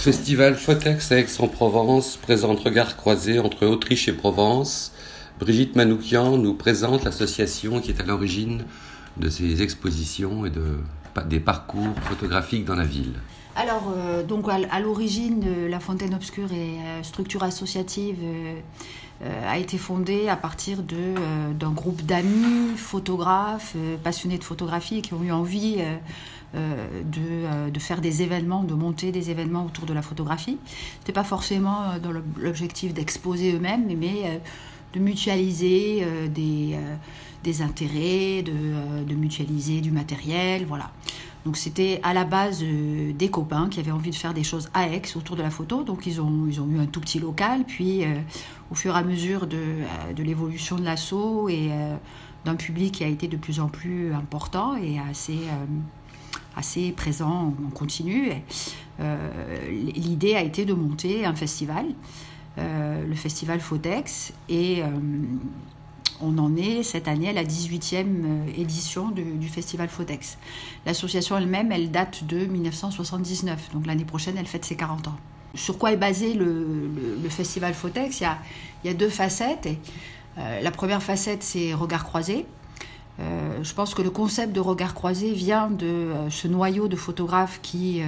Festival Fotex Aix-en-Provence présente Regard croisé entre Autriche et Provence. Brigitte Manoukian nous présente l'association qui est à l'origine de ces expositions et de, des parcours photographiques dans la ville. Alors, euh, donc à, l'origine, la Fontaine Obscure et euh, structure associative euh, a été fondée à partir d'un groupe d'amis, photographes, passionnés de photographie qui ont eu envie de, de, faire des événements, de monter des événements autour de la photographie. Ce n'était pas forcément dans l'objectif d'exposer eux-mêmes, mais de mutualiser des, intérêts, de, mutualiser du matériel, voilà. Donc c'était à la base euh, des copains qui avaient envie de faire des choses à Aix autour de la photo. Donc ils ont, eu un tout petit local. Puis euh, au fur et à mesure de, euh, de l'évolution de l'assaut et d'un public qui a été de plus en plus important et assez, assez présent en continu, l'idée a été de monter un festival, le festival Fotex. Et on en est cette année à la 18e euh, édition du, festival Fotex. L'association elle-même, elle date de 1979, donc l'année prochaine, elle fête ses 40 ans. Sur quoi est basé le, festival Fotex? Il y, a, deux facettes. Euh, la première facette, c'est regard croisé. Euh, je pense que le concept de regard croisé vient de ce noyau de photographes qui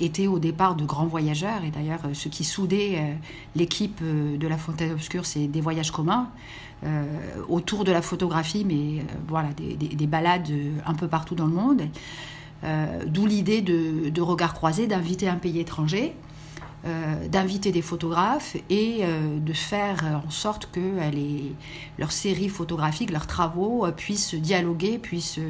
étaient au départ de grands voyageurs. Et d'ailleurs, ce qui soudait l'équipe de la Fontaine Obscure, c'est des voyages communs. Euh, autour de la photographie, mais euh, voilà, des, balades euh, un peu partout dans le monde. D'où l'idée de, regard croisé, d'inviter un pays étranger, d'inviter des photographes et de faire en sorte que leurs séries photographiques, leurs travaux puissent dialoguer, puissent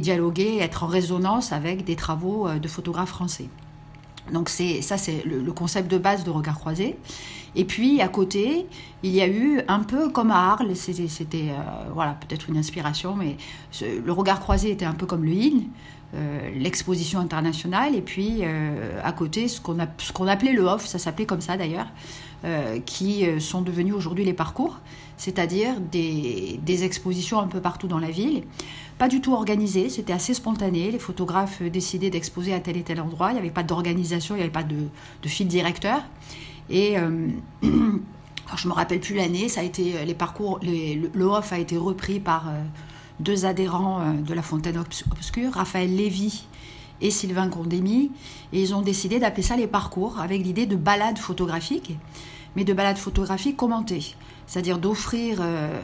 dialoguer, être en résonance avec des travaux de photographes français. Donc c'est ça, c'est le, concept de base de regard croisé. Et puis à côté, il y a eu un peu comme à Arles, c'était euh, voilà peut-être une inspiration, mais le regard croisé était un peu comme le IN, euh, l'exposition internationale, et puis euh, à côté ce qu'on qu'on appelait le off, ça s'appelait comme ça d'ailleurs, qui sont devenus aujourd'hui les parcours, c'est-à-dire des, des expositions un peu partout dans la ville pas du tout organisé, c'était assez spontané. Les photographes décidaient d'exposer à tel et tel endroit. Il n'y avait pas d'organisation, il n'y avait pas de, fil directeur. Et euh, je me rappelle plus l'année. Ça a été les parcours, le, off a été repris par euh, deux adhérents euh, de la Fontaine Obscure, Raphaël Lévy et Sylvain Condémy, et ils ont décidé d'appeler ça les parcours, avec l'idée de balade photographique, mais de balade photographique commentée c'est-à-dire d'offrir euh,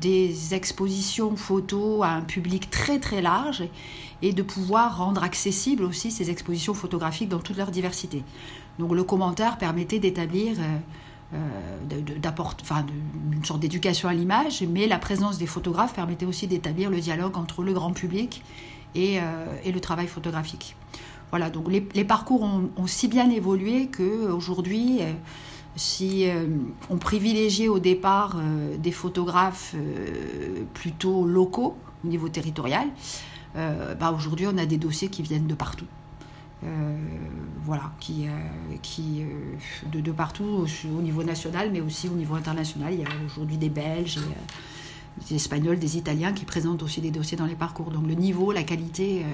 des expositions photos à un public très très large et de pouvoir rendre accessibles aussi ces expositions photographiques dans toute leur diversité. Donc le commentaire permettait d'établir euh, euh, d'apporter une sorte d'éducation à l'image, mais la présence des photographes permettait aussi d'établir le dialogue entre le grand public et, et le travail photographique. Voilà, donc les, parcours ont, si bien évolué qu'aujourd'hui, si euh, on privilégiait au départ euh, des photographes euh, plutôt locaux au niveau territorial, bah aujourd'hui on a des dossiers qui viennent de partout. voilà, qui, de, partout au, niveau national, mais aussi au niveau international. Il y a aujourd'hui des Belges, des Espagnols, des Italiens qui présentent aussi des dossiers dans les parcours. Donc le niveau, la qualité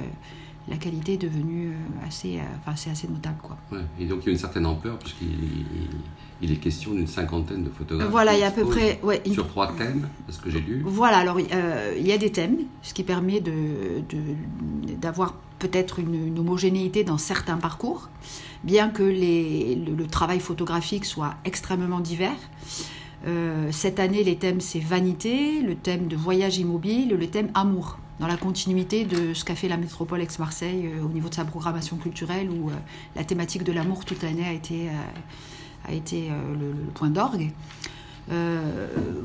la qualité est devenue euh, assez, euh, enfin, c'est assez notable. Quoi. et donc il y a une certaine ampleur, puisqu'il il est question d'une cinquantaine de photographes. Voilà, il y a à peu près. Ouais, sur trois thèmes, parce que j'ai lu. Voilà, alors euh, il y a des thèmes, ce qui permet de, d'avoir peut-être une, homogénéité dans certains parcours, bien que les, le, travail photographique soit extrêmement divers. Cette année, les thèmes c'est vanité, le thème de voyage immobile, le thème amour dans la continuité de ce qu'a fait la métropole Aix-Marseille euh, au niveau de sa programmation culturelle, où euh, la thématique de l'amour toute l'année a été, euh, le, point d'orgue.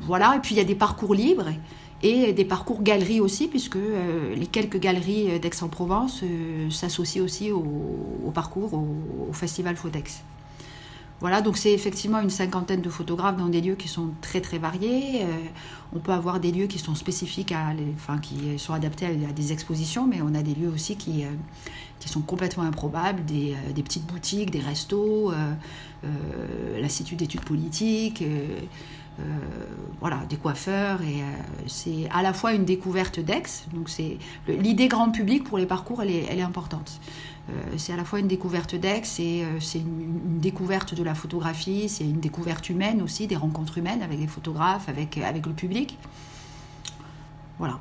voilà, et puis il y a des parcours libres et des parcours galeries aussi, puisque les quelques galeries d'Aix-en-Provence s'associent aussi au, parcours, au, au Festival Fodex. Voilà, donc c'est effectivement une cinquantaine de photographes dans des lieux qui sont très très variés. Euh, on peut avoir des lieux qui sont spécifiques, à, enfin qui sont adaptés à, des expositions, mais on a des lieux aussi qui, euh, qui sont complètement improbables, des, euh, petites boutiques, des restos, l'Institut d'études politiques. Voilà, des coiffeurs. Et c'est à la fois une découverte d'Aix. Donc c'est l'idée grand public pour les parcours, elle est, elle est importante. c'est à la fois une découverte d'Aix, et c'est une, découverte de la photographie, c'est une découverte humaine aussi, des rencontres humaines avec les photographes, avec, avec le public. Voilà.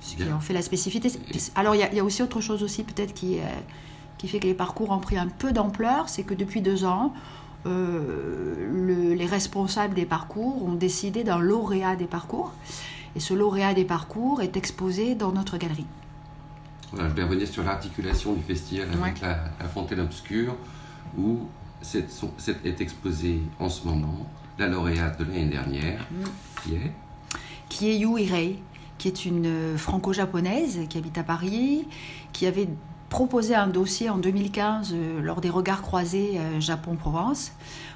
Ce qui en fait la spécificité. Alors il y, a aussi autre chose aussi peut-être qui, qui fait que les parcours ont pris un peu d'ampleur, c'est que depuis deux ans, euh, les responsables des parcours ont décidé d'un lauréat des parcours. Et ce lauréat des parcours est exposé dans notre galerie. Voilà, je vais revenir sur l'articulation du festival avec la, Fontaine Obscure, où c'est, est exposée en ce moment la lauréate de l'année dernière, mm. qui est? Qui est Yu Irei, qui est une franco-japonaise qui habite à Paris, qui avait proposé un dossier en 2015 euh, lors des regards croisés euh, Japon-Provence.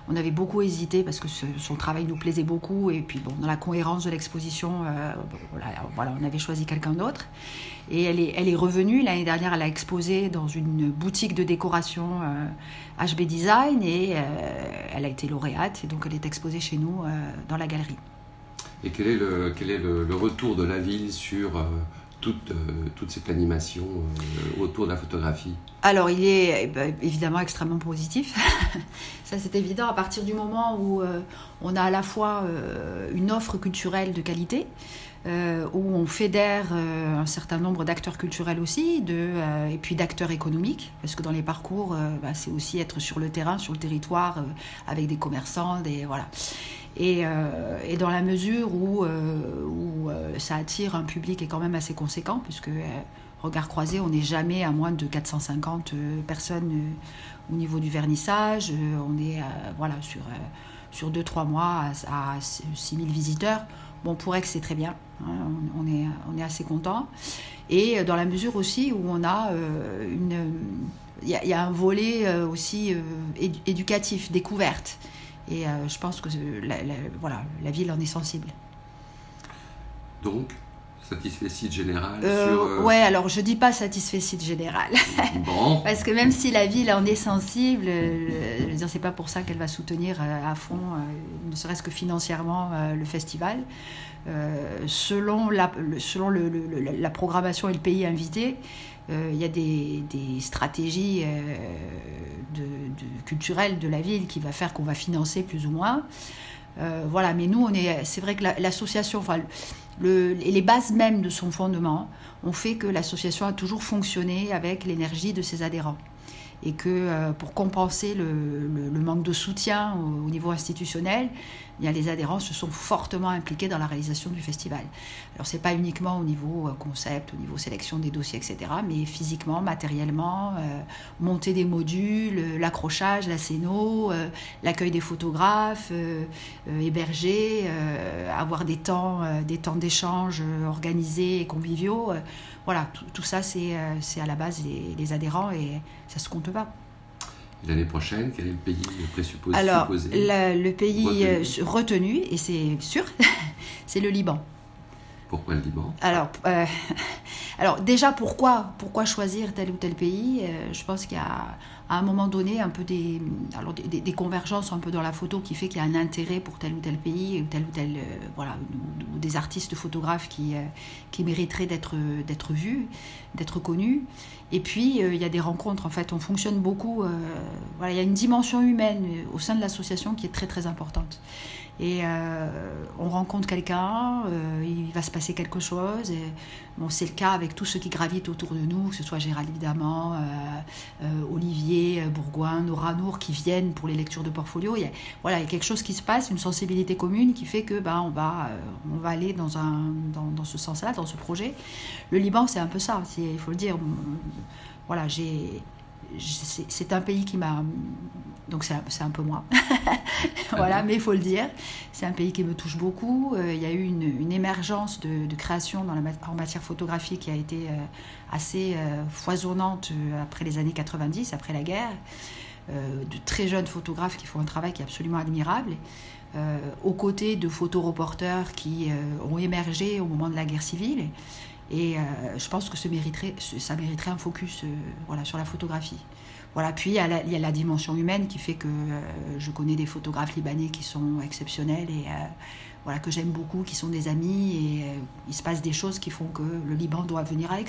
On avait beaucoup hésité parce que son travail nous plaisait beaucoup et puis dans la cohérence de l'exposition, euh, voilà, on avait choisi quelqu'un d'autre. Et elle est, revenue l'année dernière, elle a exposé dans une boutique de décoration HB Design et elle a été lauréate et donc elle est exposée chez nous dans la galerie. Et quel est le retour de la ville sur toute, euh, toute cette animation euh, autour de la photographie Alors, il est eh ben, évidemment extrêmement positif. Ça, c'est évident à partir du moment où euh, on a à la fois une offre culturelle de qualité, où on fédère un certain nombre d'acteurs culturels aussi, et puis d'acteurs économiques, parce que dans les parcours, bah, c'est aussi être sur le terrain, sur le territoire, avec des commerçants, des voilà. Euh, et, dans la mesure où, euh, euh, ça attire un public qui est quand même assez conséquent, puisque regard croisé, on n'est jamais à moins de 450 personnes au niveau du vernissage. on est voilà, sur, sur 2-3 mois à, 6000 visiteurs. Bon, pour Aix, c'est très bien. Hein, on, est, on est assez content. Et dans la mesure aussi où on a. Il y, a un volet aussi éducatif, découverte. Et euh, je pense que la, voilà, la ville en est sensible. Donc, satisfait général euh, sur, euh, Ouais, alors je dis pas satisfait général. Bon. Parce que même si la ville en est sensible, je veux dire, c'est pas pour ça qu'elle va soutenir à fond, ne serait-ce que financièrement, le festival. selon la, selon le, la programmation et le pays invité, il y a des, des stratégies de, culturelle de la ville qui va faire qu'on va financer plus ou moins. Euh, voilà, mais nous, on est, c'est vrai que l'association, enfin, le, les bases mêmes de son fondement ont fait que l'association a toujours fonctionné avec l'énergie de ses adhérents et que euh, pour compenser le, manque de soutien au, niveau institutionnel, eh bien, les adhérents se sont fortement impliqués dans la réalisation du festival. Alors c'est pas uniquement au niveau euh, concept, au niveau sélection des dossiers, etc., mais physiquement, matériellement, euh, monter des modules, l'accrochage, la scéno, l'accueil des photographes, héberger, avoir des temps, des d'échange organisés et conviviaux voilà, tout, ça, c'est à la base les, adhérents et ça se compte pas. L'année prochaine, quel est le pays présupposé Alors, le pays euh, retenu, et c'est sûr, c'est le Liban. Pourquoi le Liban? Alors, euh, alors, déjà, pourquoi, pourquoi choisir tel ou tel pays? Je pense qu'il y a à un moment donné un peu des, alors des, convergences un peu dans la photo qui fait qu'il y a un intérêt pour tel ou tel pays ou tel ou tel euh, voilà ou, des artistes photographes qui euh, qui mériteraient d'être vus d'être connus. Et puis euh, il y a des rencontres. En fait on fonctionne beaucoup voilà il y a une dimension humaine au sein de l'association qui est très très importante. Et on rencontre quelqu'un, il va se passer quelque chose. Bon, c'est le cas avec tous ceux qui gravitent autour de nous, que ce soit Gérald évidemment, Olivier, euh, Bourgoin, Nora Nour qui viennent pour les lectures de portfolio. Il y a, voilà, il y a quelque chose qui se passe, une sensibilité commune qui fait que ben, on, va, euh, on va aller dans, un, dans, ce sens-là, dans ce projet. Le Liban, c'est un peu ça, il faut le dire. Voilà, c'est un pays qui m'a. Donc c'est un peu moi. voilà, mais il faut le dire. C'est un pays qui me touche beaucoup. Euh, il y a eu une, émergence de, création dans la, en matière photographique qui a été euh, assez euh, foisonnante après les années 90, après la guerre. de très jeunes photographes qui font un travail qui est absolument admirable. aux côtés de photoreporters qui ont émergé au moment de la guerre civile Et je pense que ça mériterait, un focus voilà, sur la photographie. Voilà, puis il y, a la, dimension humaine qui fait que je connais des photographes libanais qui sont exceptionnels et voilà, que j'aime beaucoup, qui sont des amis. Et il se passe des choses qui font que le Liban doit venir à Aix.